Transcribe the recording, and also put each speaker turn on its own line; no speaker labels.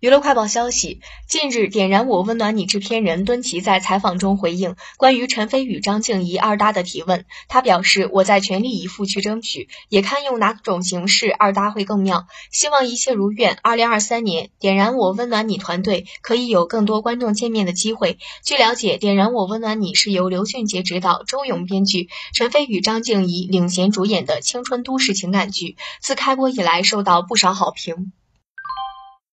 娱乐快报消息近日点燃我温暖你制片人敦奇在采访中回应关于陈飞宇张静怡二搭的提问。他表示我在全力以赴去争取也看用哪种形式二搭会更妙。希望一切如愿二零二三年点燃我温暖你团队可以有更多观众见面的机会。据了解点燃我温暖你是由刘俊杰执导周勇编剧陈飞宇张静怡领衔主演的青春都市情感剧自开播以来受到不少好评。